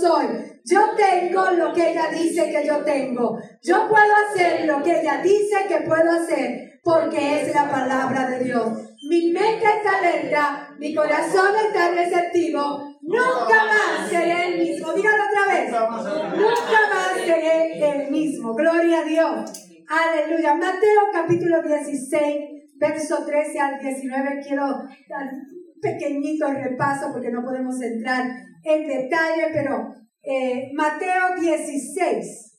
soy. Yo tengo lo que ella dice que yo tengo. Yo puedo hacer lo que ella dice que puedo hacer porque es la palabra de Dios. Mi mente está alerta, mi corazón está receptivo. Nunca más seré el mismo. Dígalo otra vez. Nunca más seré el mismo. Gloria a Dios. Aleluya. Mateo capítulo 16, verso 13 al 19. Quiero dar un pequeñito repaso porque no podemos entrar en detalle, pero eh, Mateo 16,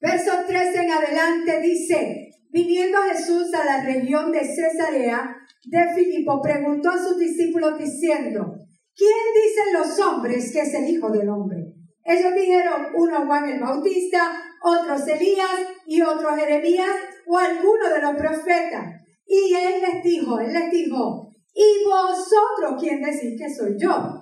verso 13 en adelante dice, viniendo Jesús a la región de Cesarea de Filipo, preguntó a sus discípulos diciendo, ¿quién dicen los hombres que es el Hijo del Hombre? Ellos dijeron, uno Juan el Bautista, otros Elías y otros Jeremías o alguno de los profetas. Y él les dijo, él les dijo, ¿y vosotros quién decís que soy yo?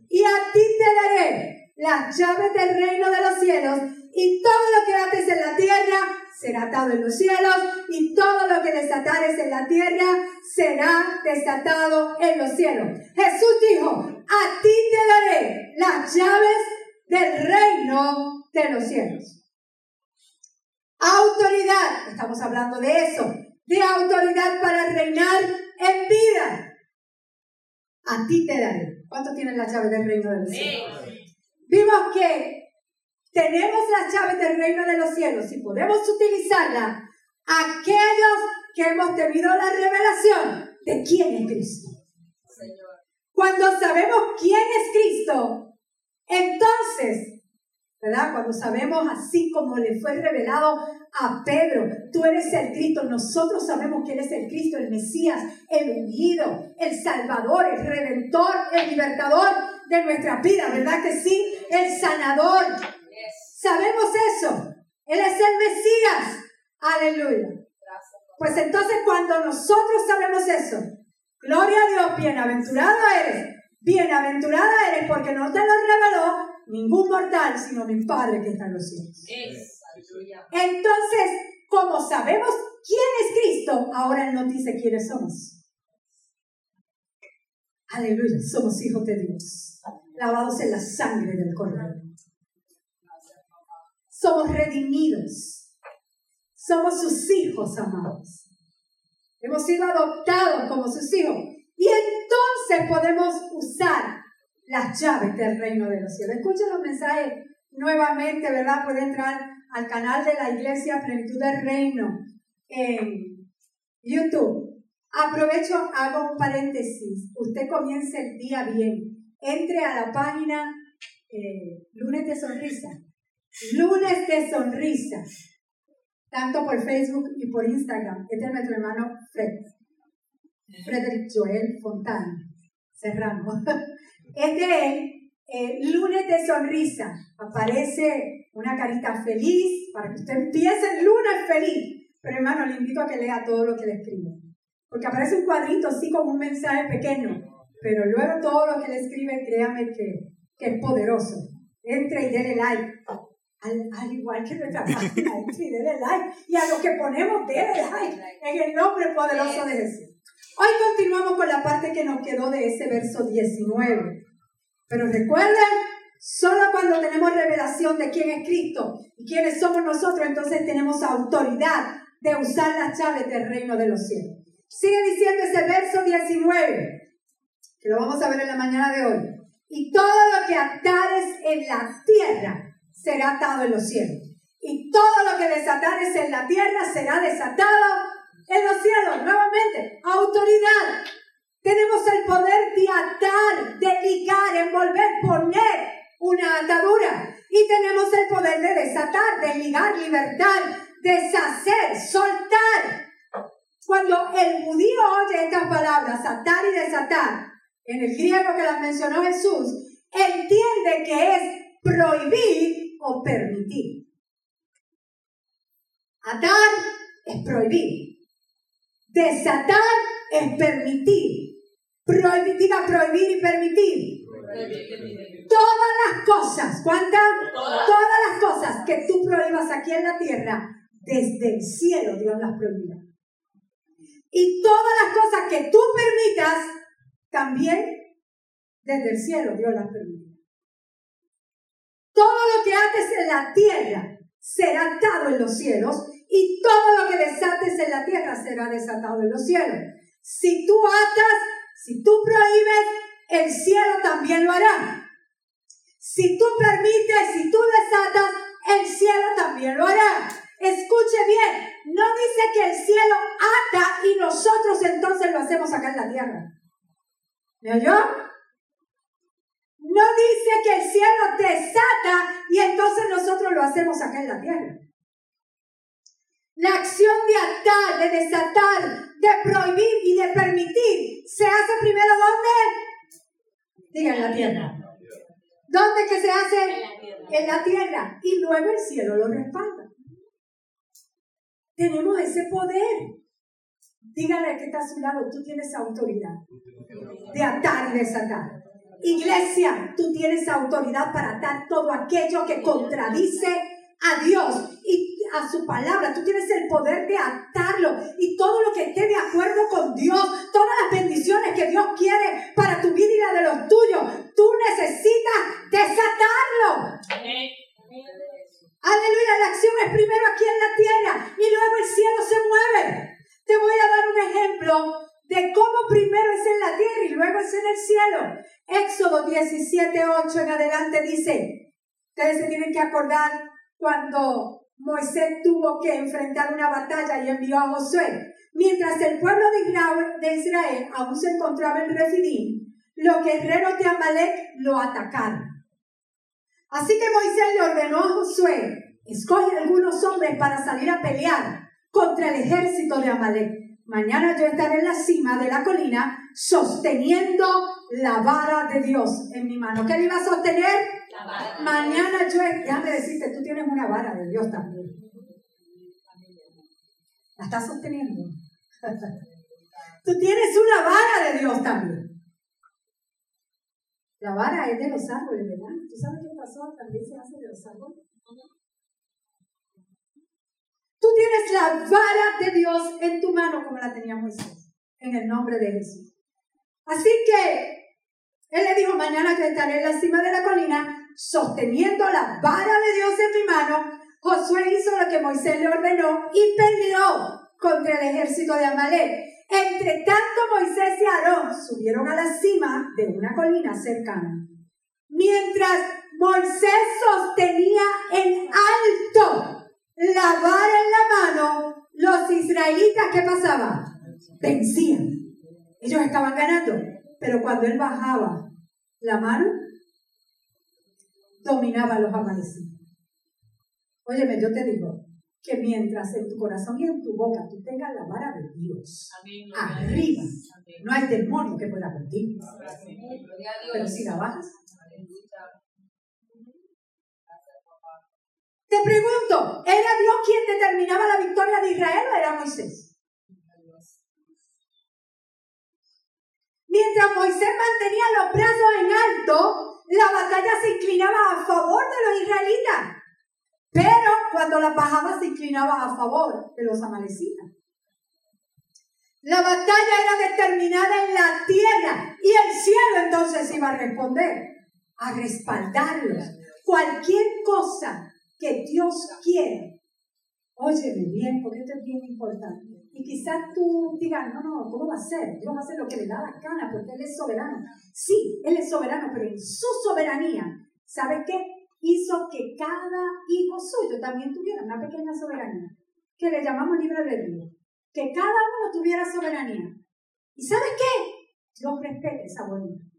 y a ti te daré las llaves del reino de los cielos, y todo lo que ates en la tierra será atado en los cielos, y todo lo que desatares en la tierra será desatado en los cielos. Jesús dijo, a ti te daré las llaves del reino de los cielos. Autoridad, estamos hablando de eso, de autoridad para reinar en vida. A ti te daré. ¿Cuántos tienen las llaves del reino de los cielos? Vimos que tenemos las llaves del reino de los cielos y podemos utilizarlas aquellos que hemos tenido la revelación de quién es Cristo. Cuando sabemos quién es Cristo, entonces ¿verdad? Cuando sabemos así como le fue revelado a Pedro, tú eres el Cristo, nosotros sabemos que eres el Cristo, el Mesías, el ungido, el Salvador, el Redentor, el Libertador de nuestra vida, ¿verdad que sí? El sanador. Sabemos eso. Él es el Mesías. Aleluya. Pues entonces cuando nosotros sabemos eso, gloria a Dios, bienaventurado eres. Bienaventurada eres porque no te lo reveló ningún mortal, sino mi Padre que está en los cielos. Entonces, como sabemos quién es Cristo, ahora Él nos dice quiénes somos. Aleluya, somos hijos de Dios, lavados en la sangre del Cordero. Somos redimidos, somos sus hijos amados. Hemos sido adoptados como sus hijos. Y entonces podemos usar las llaves del reino de los cielos. Escuchen los mensajes nuevamente, ¿verdad? Puede entrar al canal de la Iglesia Plenitud del Reino en YouTube. Aprovecho, hago un paréntesis. Usted comience el día bien. Entre a la página eh, Lunes de Sonrisa. Lunes de Sonrisa. Tanto por Facebook y por Instagram. Este es nuestro hermano Fred. Frederick Joel Fontana. Serrano. es de eh, lunes de sonrisa. Aparece una carita feliz para que usted empiece el lunes feliz. Pero hermano, le invito a que lea todo lo que le escribe. Porque aparece un cuadrito así como un mensaje pequeño. Pero luego todo lo que le escribe, créame que, que es poderoso. Entre y dele like. Al, igual que nuestra página, entre y dele like. Y a lo que ponemos, dele like. En el nombre poderoso de Jesús. Hoy continuamos con la parte que nos quedó de ese verso 19. Pero recuerden, solo cuando tenemos revelación de quién es Cristo y quiénes somos nosotros, entonces tenemos autoridad de usar las llaves del reino de los cielos. Sigue diciendo ese verso 19, que lo vamos a ver en la mañana de hoy. Y todo lo que atares en la tierra será atado en los cielos. Y todo lo que desatares en la tierra será desatado en los cielos, nuevamente, autoridad. Tenemos el poder de atar, de ligar, envolver, poner una atadura. Y tenemos el poder de desatar, de ligar, libertar, deshacer, soltar. Cuando el judío oye estas palabras, atar y desatar, en el griego que las mencionó Jesús, entiende que es prohibir o permitir. Atar es prohibir. Desatar es permitir. Prohibir, diga prohibir y permitir. Todas las cosas, ¿cuántas? Todas. las cosas que tú prohíbas aquí en la tierra, desde el cielo Dios las prohíbe. Y todas las cosas que tú permitas, también desde el cielo Dios las permite. Todo lo que haces en la tierra será atado en los cielos y todo lo que desates en la tierra será desatado en los cielos. Si tú atas, si tú prohíbes, el cielo también lo hará. Si tú permites, si tú desatas, el cielo también lo hará. Escuche bien, no dice que el cielo ata y nosotros entonces lo hacemos acá en la tierra. ¿Me oyó? No dice que el cielo desata y entonces nosotros lo hacemos acá en la tierra. La acción de atar, de desatar, de prohibir y de permitir se hace primero ¿dónde? Diga en la tierra. ¿Dónde que se hace? En la tierra. Y luego el cielo lo respalda. Tenemos ese poder. Dígale que está a su lado, tú tienes autoridad de atar y desatar. Iglesia, tú tienes autoridad para atar todo aquello que contradice a Dios a su palabra. Tú tienes el poder de atarlo y todo lo que esté de acuerdo con Dios, todas las bendiciones que Dios quiere para tu vida y la de los tuyos, tú necesitas desatarlo. Aleluya, la acción es primero aquí en la tierra y luego el cielo se mueve. Te voy a dar un ejemplo de cómo primero es en la tierra y luego es en el cielo. Éxodo 17, 8 en adelante dice, ustedes se tienen que acordar cuando Moisés tuvo que enfrentar una batalla y envió a Josué. Mientras el pueblo de Israel aún se encontraba en Refidim, los guerreros de Amalek lo atacaron. Así que Moisés le ordenó a Josué, escoge algunos hombres para salir a pelear contra el ejército de Amalek. Mañana yo estaré en la cima de la colina sosteniendo la vara de Dios en mi mano. ¿Qué le iba a sostener? Mañana yo, déjame decirte, tú tienes una vara de Dios también. La estás sosteniendo. tú tienes una vara de Dios también. La vara es de los árboles, ¿verdad? ¿Tú sabes qué pasó? También se hace de los árboles. Tienes la vara de Dios en tu mano como la tenía Moisés, en el nombre de Jesús. Así que él le dijo, mañana yo estaré en la cima de la colina sosteniendo la vara de Dios en mi mano. Josué hizo lo que Moisés le ordenó y peleó contra el ejército de Amalek. Entre tanto, Moisés y Aarón subieron a la cima de una colina cercana. Mientras Moisés sostenía en alto la vara en la mano, los israelitas, ¿qué pasaba? Vencían. Ellos estaban ganando. Pero cuando él bajaba la mano, dominaba a los amanecidos. Óyeme, yo te digo que mientras en tu corazón y en tu boca tú tengas la vara de Dios arriba, no hay demonio que pueda contigo. Pero si la bajas, Te pregunto, ¿era Dios quien determinaba la victoria de Israel o era Moisés? Mientras Moisés mantenía los brazos en alto, la batalla se inclinaba a favor de los israelitas. Pero cuando la bajaba se inclinaba a favor de los amalecitas. La batalla era determinada en la tierra y el cielo entonces iba a responder, a respaldarlos. Cualquier cosa que Dios quiere. Óyeme bien, porque esto es bien importante. Y quizás tú digas, no, no, ¿cómo va a ser? Dios va a hacer lo que le da la gana porque Él es soberano. Sí, Él es soberano, pero en su soberanía, ¿sabe qué? Hizo que cada hijo suyo también tuviera una pequeña soberanía, que le llamamos libre albedrío. Que cada uno tuviera soberanía. ¿Y sabes qué? Dios respeta esa voluntad.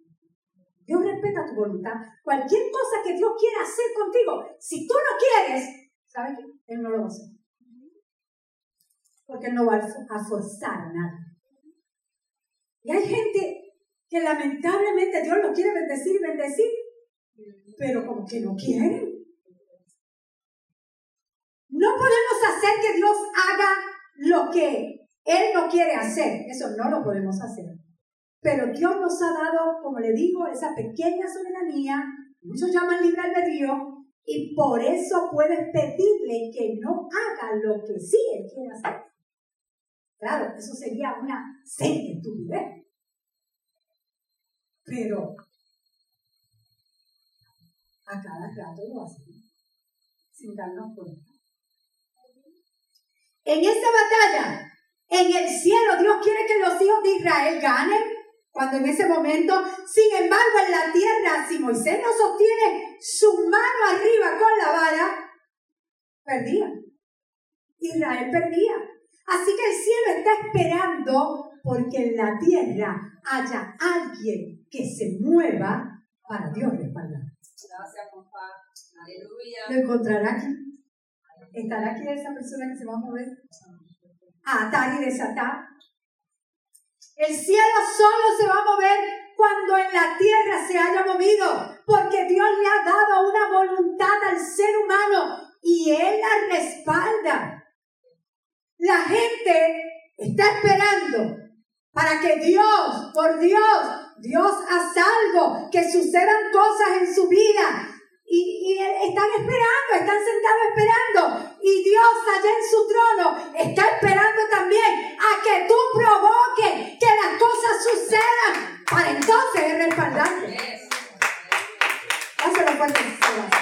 Dios respeta tu voluntad. Cualquier cosa que Dios quiera hacer contigo, si tú no quieres, ¿sabes qué? Él no lo va a hacer. Porque no va a forzar nada. Y hay gente que lamentablemente Dios lo quiere bendecir y bendecir, pero como que no quieren. No podemos hacer que Dios haga lo que Él no quiere hacer. Eso no lo podemos hacer. Pero Dios nos ha dado, como le digo, esa pequeña soberanía, muchos llaman libre albedrío, y por eso puedes pedirle que no haga lo que sí Él quiere hacer. Claro, eso sería una serie estupidez. Pero a cada rato lo hacemos sin darnos cuenta. En esta batalla, en el cielo, Dios quiere que los hijos de Israel ganen. Cuando en ese momento, sin embargo, en la tierra, si Moisés no sostiene su mano arriba con la vara, perdía. Israel perdía. Así que el cielo está esperando porque en la tierra haya alguien que se mueva para Dios respaldar. Gracias, papá. Aleluya. Lo encontrará aquí. ¿Estará aquí esa persona que se va a mover? A atar y desatar. El cielo solo se va a mover cuando en la tierra se haya movido, porque Dios le ha dado una voluntad al ser humano y Él la respalda. La gente está esperando para que Dios, por Dios, Dios hace algo, que sucedan cosas en su vida. Y, están esperando, están sentados esperando. Y Dios allá en su trono está esperando también a que tú provoques que las cosas sucedan para entonces respaldarte. Hazlo fuerte.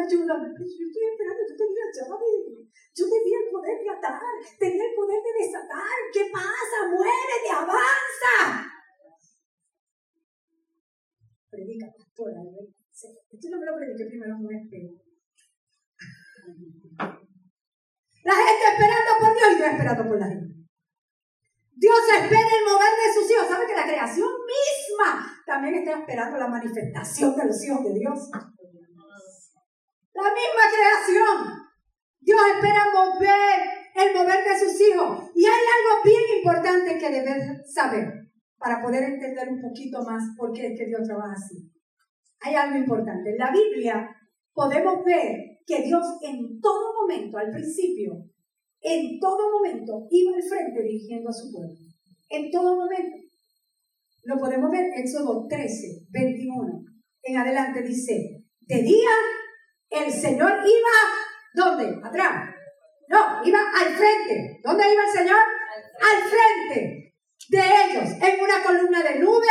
Ayúdame. Yo estoy esperando, yo tenía llave. Yo tenía el poder de atar, tenía el poder de desatar. ¿Qué pasa? Muévete, avanza. Predica, pastora. Esto no me lo prediqué primero un espejo. La gente esperando por Dios y Dios esperando por la gente. Dios espera el mover de sus hijos. ¿Sabe que la creación misma también está esperando la manifestación de los hijos de Dios? La misma creación. Dios espera mover el mover de sus hijos. Y hay algo bien importante que debes saber para poder entender un poquito más por qué es que Dios trabaja así. Hay algo importante. En la Biblia podemos ver que Dios en todo momento, al principio, en todo momento iba al frente dirigiendo a su pueblo. En todo momento. Lo podemos ver en Éxodo 13, 21. En adelante dice, de día el Señor iba, ¿dónde? Atrás. No, iba al frente. ¿Dónde iba el Señor? Al frente de ellos, en una columna de nube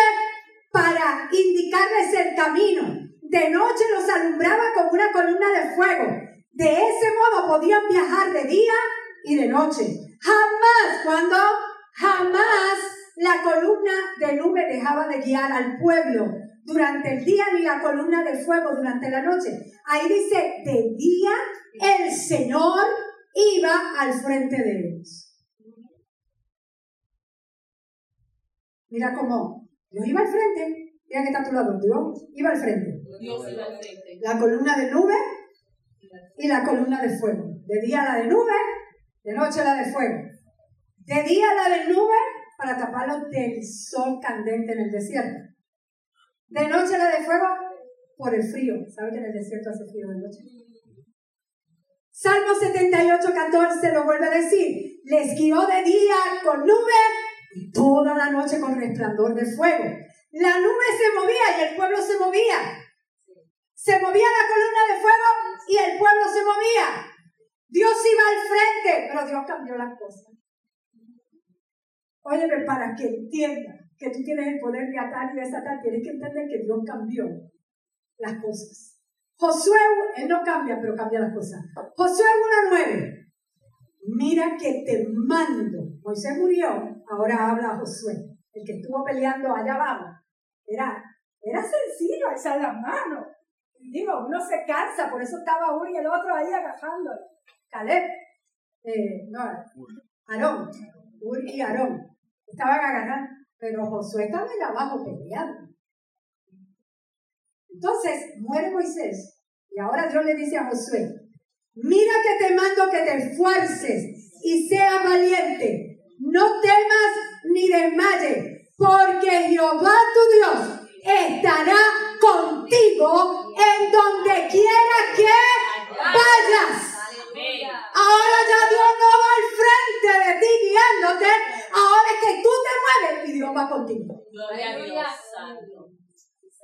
para indicarles el camino. De noche los alumbraba con una columna de fuego. De ese modo podían viajar de día y de noche. Jamás, cuando jamás la columna de nube dejaba de guiar al pueblo durante el día ni la columna de fuego durante la noche. Ahí dice, de día el Señor iba al frente de ellos. Mira cómo Dios iba al frente. Mira que está a tu lado. Dios iba al frente. Dios iba al frente. La columna de nube y la columna de fuego. De día la de nube, de noche la de fuego. De día la de nube para taparlo del sol candente en el desierto. De noche la de fuego por el frío. ¿Sabe que en el desierto hace frío de noche? Salmo 78, 14 lo vuelve a decir. Les guió de día con nube y toda la noche con resplandor de fuego. La nube se movía y el pueblo se movía. Se movía la columna de fuego y el pueblo se movía. Dios iba al frente, pero Dios cambió las cosas. Óyeme, para que entienda que tú tienes el poder de atar y desatar, tienes que entender que Dios cambió las cosas. Josué, él no cambia, pero cambia las cosas. Josué 1.9. Mira que te mando. Moisés murió, ahora habla Josué. El que estuvo peleando allá abajo. Era, era sencillo alzar las manos. Digo, uno se cansa, por eso estaba uno y el otro ahí agajando. Caleb, eh, no, Aarón, Uri y Aarón, estaban agarrando. Pero Josué estaba allá abajo peleando. Entonces muere Moisés y ahora Dios le dice a Josué, mira que te mando que te esfuerces y seas valiente. No temas ni desmayes, porque Jehová tu Dios estará contigo en donde quiera que vayas. Ahora ya Dios no va al frente de ti guiándote, es que tú te mueves y Dios va contigo.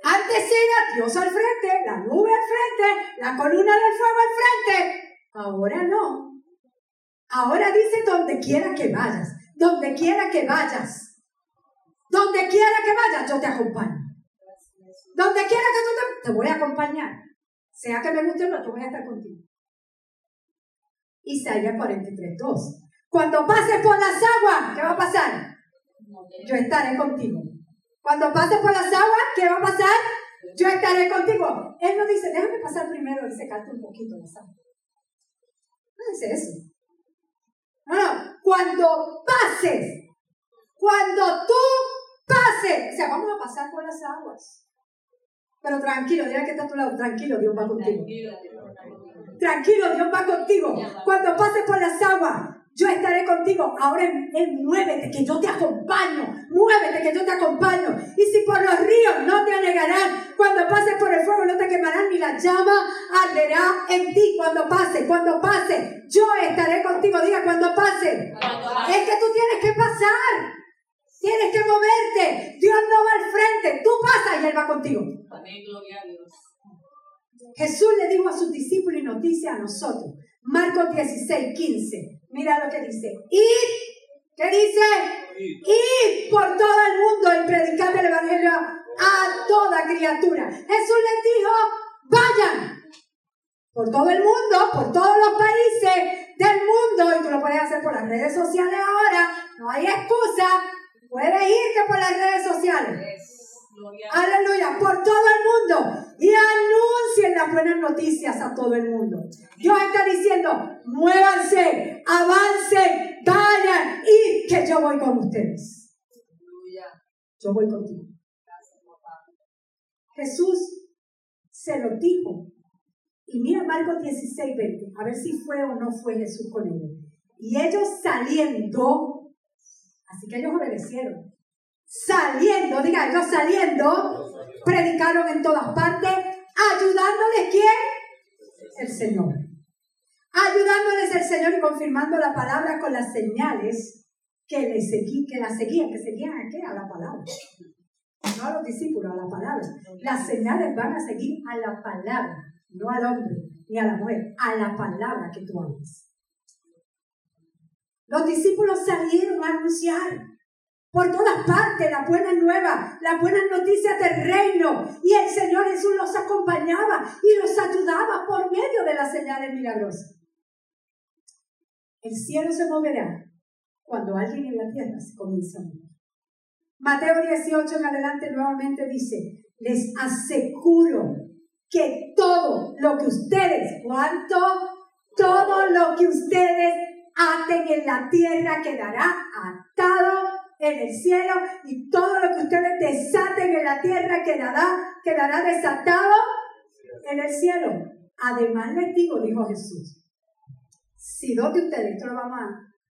Antes era Dios al frente, la nube al frente, la columna del fuego al frente. Ahora no. Ahora dice donde quiera que vayas, donde quiera que vayas, donde quiera que vayas, yo te acompaño. Donde quiera que tú te, te voy a acompañar. Sea que me guste o no, yo voy a estar contigo. Isaías 43, 2. Cuando pases por las aguas, ¿qué va a pasar? Yo estaré contigo. Cuando pases por las aguas, ¿qué va a pasar? Yo estaré contigo. Él no dice, déjame pasar primero y secarte un poquito las aguas. No dice eso. No, no. Cuando pases, cuando tú pases, o sea, vamos a pasar por las aguas. Pero tranquilo, diga que está a tu lado, tranquilo, Dios va contigo. Tranquilo, Dios va contigo. Cuando pases por las aguas, yo estaré contigo. Ahora él, muévete, que yo te acompaño. Muévete, que yo te acompaño. Y si por los ríos no te anegarán, cuando pases por el fuego no te quemarán, ni la llama arderá en ti. Cuando pase, cuando pase, yo estaré contigo. Diga, cuando pase. Es que tú tienes que pasar. Tienes que moverte. Dios no va al frente. Tú pasas y Él va contigo. Amén, gloria a Dios. Jesús le dijo a sus discípulos y nos dice a nosotros. Marcos 16, 15. Mira lo que dice. Id. ¿Qué dice? Id por todo el mundo y predicad el Evangelio a toda criatura. Jesús les dijo, vayan por todo el mundo, por todos los países del mundo, y tú lo puedes hacer por las redes sociales ahora, no hay excusa, puedes irte por las redes sociales. Aleluya, por todo el mundo. Y anuncien las buenas noticias a todo el mundo. Dios está diciendo, muévanse, avancen, vayan y que yo voy con ustedes. Yo voy contigo. Jesús se lo dijo. Y mira Marcos 16, 20, a ver si fue o no fue Jesús con ellos. Y ellos saliendo, así que ellos obedecieron saliendo, diga yo saliendo, predicaron en todas partes, ayudándoles quién? El Señor. Ayudándoles el Señor y confirmando la palabra con las señales que le seguí, que la seguían, que seguían a qué? A la palabra. No a los discípulos, a la palabra. Las señales van a seguir a la palabra, no al hombre ni a la mujer, a la palabra que tú hablas. Los discípulos salieron a anunciar por todas partes, la buena nueva, las buenas noticias del reino. Y el Señor Jesús los acompañaba y los ayudaba por medio de las señales milagrosas. El cielo se moverá cuando alguien en la tierra se comienza a mover. Mateo 18 en adelante nuevamente dice, les aseguro que todo lo que ustedes, ¿cuánto? Todo lo que ustedes aten en la tierra quedará atado en el cielo y todo lo que ustedes desaten en la tierra quedará, quedará desatado en el cielo. Además les digo, dijo Jesús, si dos de ustedes, esto lo vamos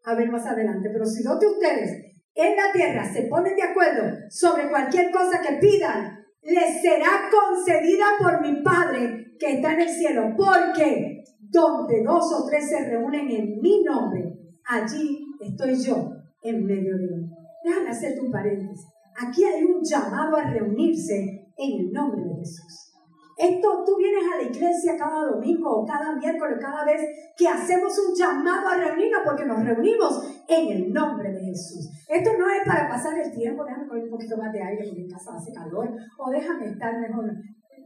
a, ver más adelante, pero si dos de ustedes en la tierra se ponen de acuerdo sobre cualquier cosa que pidan, les será concedida por mi Padre que está en el cielo, porque donde dos o tres se reúnen en mi nombre, allí estoy yo en medio de ellos. Déjame hacerte un paréntesis. Aquí hay un llamado a reunirse en el nombre de Jesús. Esto tú vienes a la iglesia cada domingo o cada miércoles, cada vez que hacemos un llamado a reunirnos porque nos reunimos en el nombre de Jesús. Esto no es para pasar el tiempo, déjame poner un poquito más de aire porque en casa hace calor o déjame estar mejor.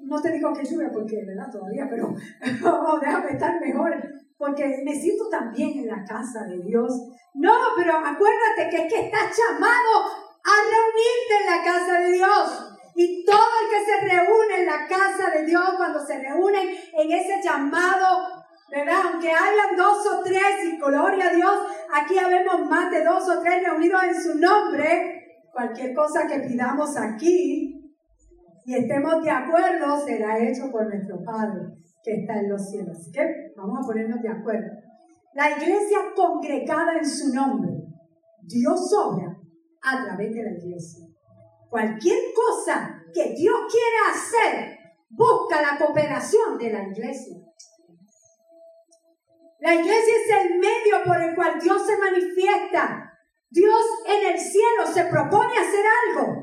No te digo que lluvia porque, ¿verdad? Todavía, pero déjame estar mejor porque me siento también en la casa de Dios. No, pero acuérdate que es que estás llamado a reunirte en la casa de Dios. Y todo el que se reúne en la casa de Dios, cuando se reúnen en ese llamado, ¿verdad? Aunque hayan dos o tres, y gloria a Dios, aquí habemos más de dos o tres reunidos en su nombre. Cualquier cosa que pidamos aquí y estemos de acuerdo será hecho por nuestro Padre que está en los cielos. Que vamos a ponernos de acuerdo. La iglesia congregada en su nombre. Dios obra a través de la iglesia. Cualquier cosa que Dios quiera hacer, busca la cooperación de la iglesia. La iglesia es el medio por el cual Dios se manifiesta. Dios en el cielo se propone hacer algo,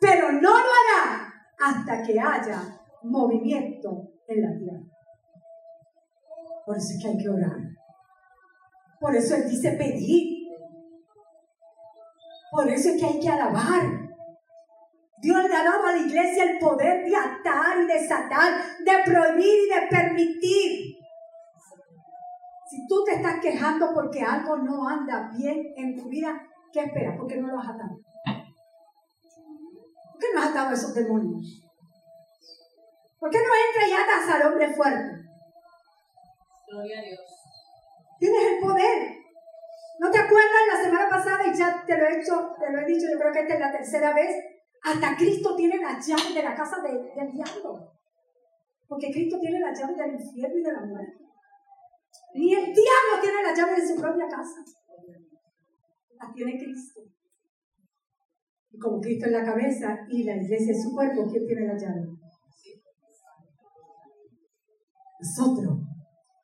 pero no lo hará hasta que haya movimiento en la tierra. Por eso es que hay que orar. Por eso Él dice pedir. Por eso es que hay que alabar. Dios le ha dado a la iglesia el poder de atar y desatar, de prohibir y de permitir. Si tú te estás quejando porque algo no anda bien en tu vida, ¿qué esperas? ¿Por qué no lo has atado? ¿Por qué no has atado a esos demonios? ¿Por qué no entras y atas al hombre fuerte? Gloria a Dios. Tienes el poder. ¿No te acuerdas la semana pasada y ya te lo he hecho, te lo he dicho, yo creo que esta es la tercera vez? Hasta Cristo tiene la llave de la casa del diablo. Porque Cristo tiene la llave del infierno y de la muerte. Ni el diablo tiene la llave de su propia casa. La tiene Cristo. Y como Cristo es la cabeza y la iglesia es su cuerpo, ¿quién tiene la llave? Nosotros.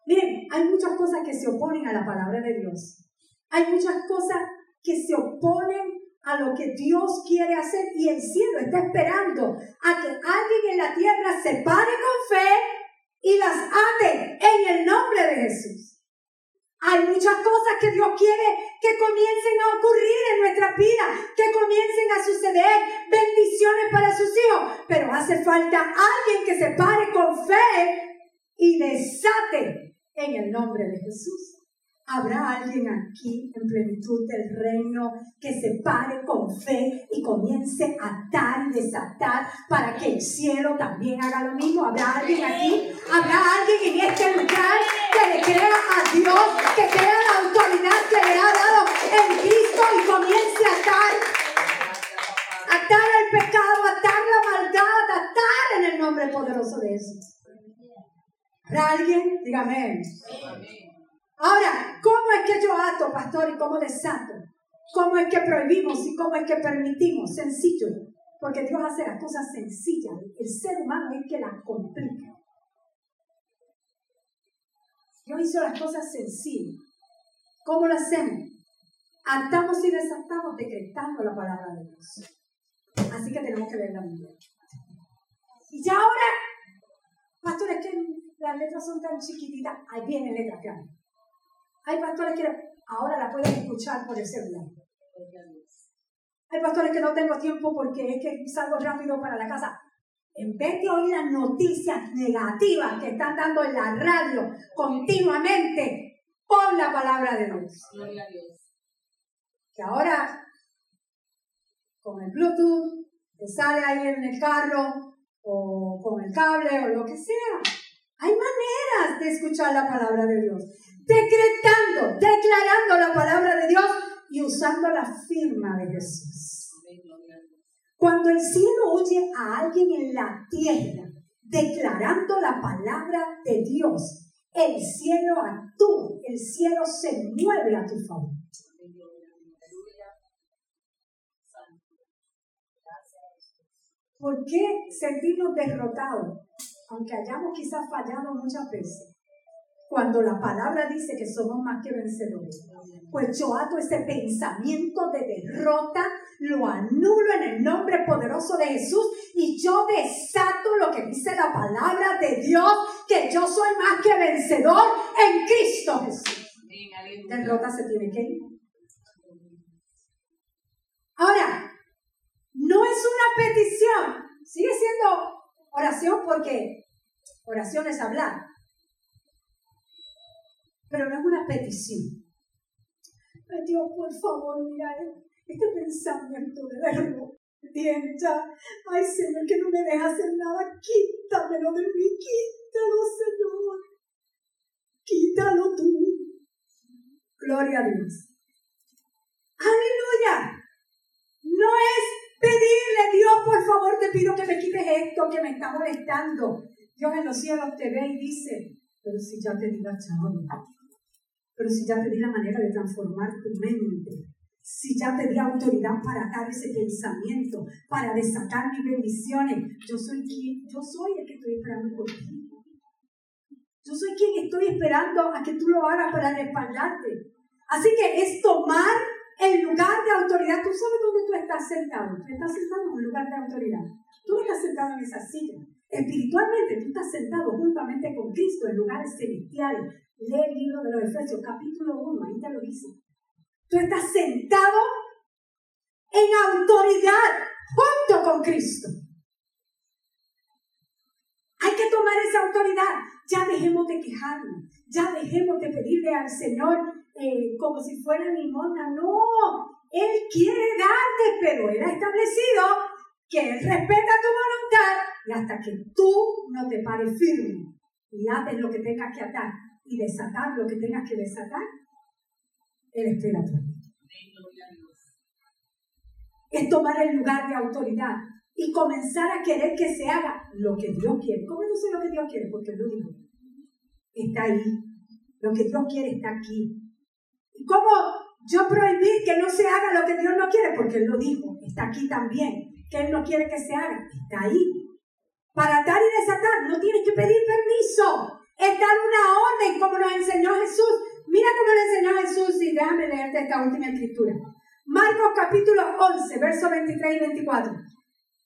Miren, hay muchas cosas que se oponen a la palabra de Dios. Hay muchas cosas que se oponen a lo que Dios quiere hacer y el cielo está esperando a que alguien en la tierra se pare con fe y las ate en el nombre de Jesús. Hay muchas cosas que Dios quiere que comiencen a ocurrir en nuestra vida, que comiencen a suceder bendiciones para sus hijos, pero hace falta alguien que se pare con fe y desate en el nombre de Jesús. ¿Habrá alguien aquí en plenitud del reino que se pare con fe y comience a atar y desatar para que el cielo también haga lo mismo? ¿Habrá alguien aquí? ¿Habrá alguien en este lugar que le crea a Dios, que crea la autoridad que le ha dado en Cristo y comience a atar? Atar el pecado, atar la maldad, atar en el nombre poderoso de Jesús. ¿Habrá alguien? Dígame. Ahora, ¿cómo es que yo ato, pastor, y cómo desato? ¿Cómo es que prohibimos y cómo es que permitimos? Sencillo, porque Dios hace las cosas sencillas. El ser humano es que las complica. Dios hizo las cosas sencillas. ¿Cómo lo hacemos? Atamos y desatamos decretando la palabra de Dios. Así que tenemos que leer la Biblia. Y ya ahora, pastor, es que las letras son tan chiquititas. Ahí viene letras grandes. Hay pastores que ahora la pueden escuchar por el celular. Hay pastores que no tengo tiempo porque es que salgo rápido para la casa. En vez de oír las noticias negativas que están dando en la radio continuamente, pon la palabra de Dios. Que ahora, con el Bluetooth, te sale ahí en el carro, o con el cable, o lo que sea. Hay maneras de escuchar la palabra de Dios decretando, declarando la palabra de Dios y usando la firma de Jesús. Cuando el cielo oye a alguien en la tierra declarando la palabra de Dios, el cielo actúa, el cielo se mueve a tu favor. ¿Por qué sentirnos derrotados? Aunque hayamos quizás fallado muchas veces cuando la palabra dice que somos más que vencedores. Pues yo ato ese pensamiento de derrota, lo anulo en el nombre poderoso de Jesús y yo desato lo que dice la palabra de Dios, que yo soy más que vencedor en Cristo Jesús. Derrota se tiene que ir. Ahora, no es una petición, sigue siendo oración porque oración es hablar pero no es una petición. Ay, Dios, por favor, mira este pensamiento de verlo. Tienta. Ay, Señor, que no me deja hacer nada. Quítamelo de mí, quítalo, Señor. Quítalo tú. Gloria a Dios. Aleluya. No es pedirle, Dios, por favor, te pido que me quites esto que me está molestando. Dios en los cielos te ve y dice, pero si ya te di la chava. Pero si ya te di la manera de transformar tu mente, si ya te di autoridad para dar ese pensamiento, para desatar mis bendiciones, yo soy quien, yo soy el que estoy esperando por ti. Yo soy quien estoy esperando a que tú lo hagas para respaldarte. Así que es tomar el lugar de autoridad. Tú sabes dónde tú estás sentado. Tú estás sentado en un lugar de autoridad. Tú estás sentado en esa silla. Espiritualmente, tú estás sentado juntamente con Cristo en lugares celestiales. Lee el libro de los Efesios, capítulo 1, ahí te lo dice. Tú estás sentado en autoridad junto con Cristo. Hay que tomar esa autoridad. Ya dejemos de quejarnos. Ya dejemos de pedirle al Señor eh, como si fuera limona. No, Él quiere darte, pero Él ha establecido que Él respeta tu voluntad y hasta que tú no te pares firme y haces lo que tengas que atar y desatar lo que tengas que desatar, Él espera tu Es tomar el lugar de autoridad y comenzar a querer que se haga lo que Dios quiere. ¿Cómo no sé lo que Dios quiere? Porque Él lo dijo. Está ahí. Lo que Dios quiere está aquí. ¿Y cómo yo prohibir que no se haga lo que Dios no quiere? Porque Él lo dijo. Está aquí también. Que Él no quiere que se haga. Está ahí. Para atar y desatar no tienes que pedir permiso. Es dar una orden como nos enseñó Jesús. Mira cómo le enseñó Jesús y déjame leerte esta última escritura. Marcos capítulo 11, versos 23 y 24.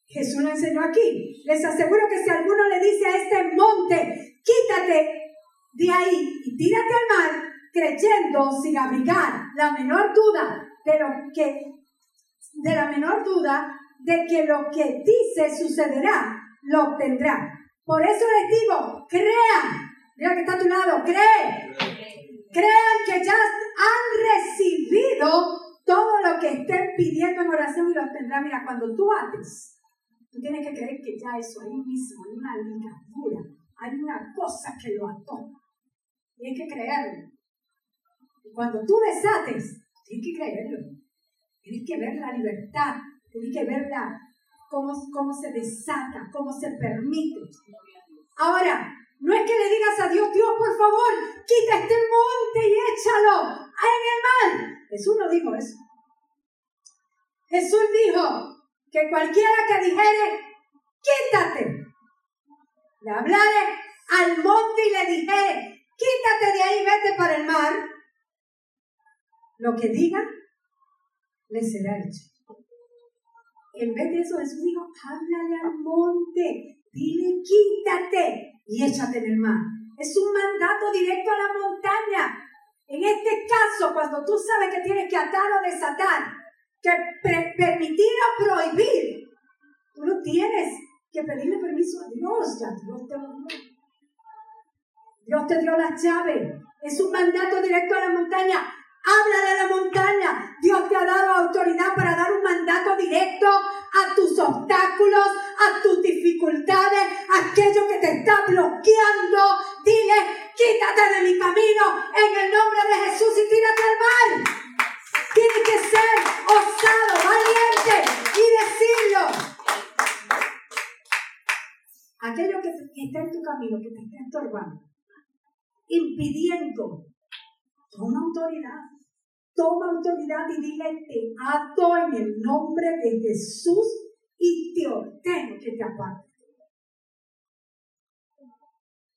Jesús lo enseñó aquí. Les aseguro que si alguno le dice a este monte, quítate de ahí y tírate al mar, creyendo sin abrigar la menor duda de lo que, de la menor duda de que lo que dice sucederá, lo obtendrá. Por eso les digo, crean. Mira que está a tu lado, cree. Crean que ya han recibido todo lo que estén pidiendo en oración y lo obtendrán. Mira, cuando tú haces Tú tienes que creer que ya eso ahí mismo, hay una ligadura, hay una cosa que lo ató. Tienes que creerlo. Y cuando tú desates, tienes que creerlo. Tienes que ver la libertad, tienes que ver cómo, cómo se desata, cómo se permite. Ahora, no es que le digas a Dios, Dios, por favor, quita este monte y échalo en el mar. Jesús no dijo eso. Jesús dijo, que cualquiera que dijere, quítate, le hablare al monte y le dijere, quítate de ahí, vete para el mar, lo que diga, le será hecho. En vez de eso, Jesús dijo, háblale al monte, dile, quítate y échate en el mar. Es un mandato directo a la montaña. En este caso, cuando tú sabes que tienes que atar o desatar, que permitir o prohibir. Tú no tienes que pedirle permiso a Dios, ya Dios te dio. Dios te dio las llaves. Es un mandato directo a la montaña. Háblale a la montaña. Dios te ha dado autoridad para dar un mandato directo a tus obstáculos, a tus dificultades, a aquello que te está bloqueando. Dile, quítate de mi camino en el nombre de Jesús y tírate al mar. Tiene que ser osado, valiente y decirlo. Aquello que, está en tu camino, que te está estorbando, impidiendo, toma autoridad. Toma autoridad y dile, te ato en el nombre de Jesús y te ordeno que te aparte.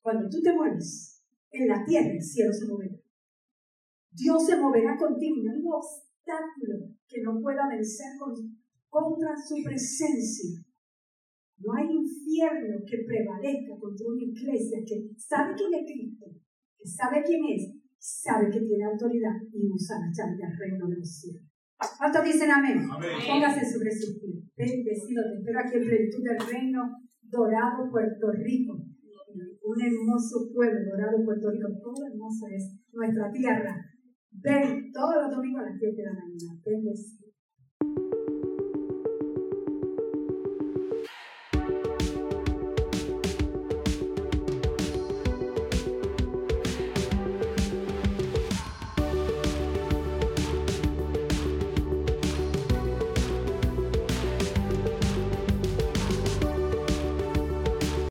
Cuando tú te mueves en la tierra, el cielo se moverá. Dios se moverá contigo. No hay obstáculo que no pueda vencer contra su presencia. No hay infierno que prevalezca contra una iglesia que sabe quién es Cristo, que sabe quién es, sabe que tiene autoridad y usa la llave del reino de los cielos. ¿Cuántos dicen amén? Póngase sobre su pie. Bendecido, te espero aquí en plenitud del reino, dorado Puerto Rico. Un hermoso pueblo, dorado Puerto Rico. Todo hermoso es nuestra tierra. Ven todos los domingos a las 7 de la mañana. Ven,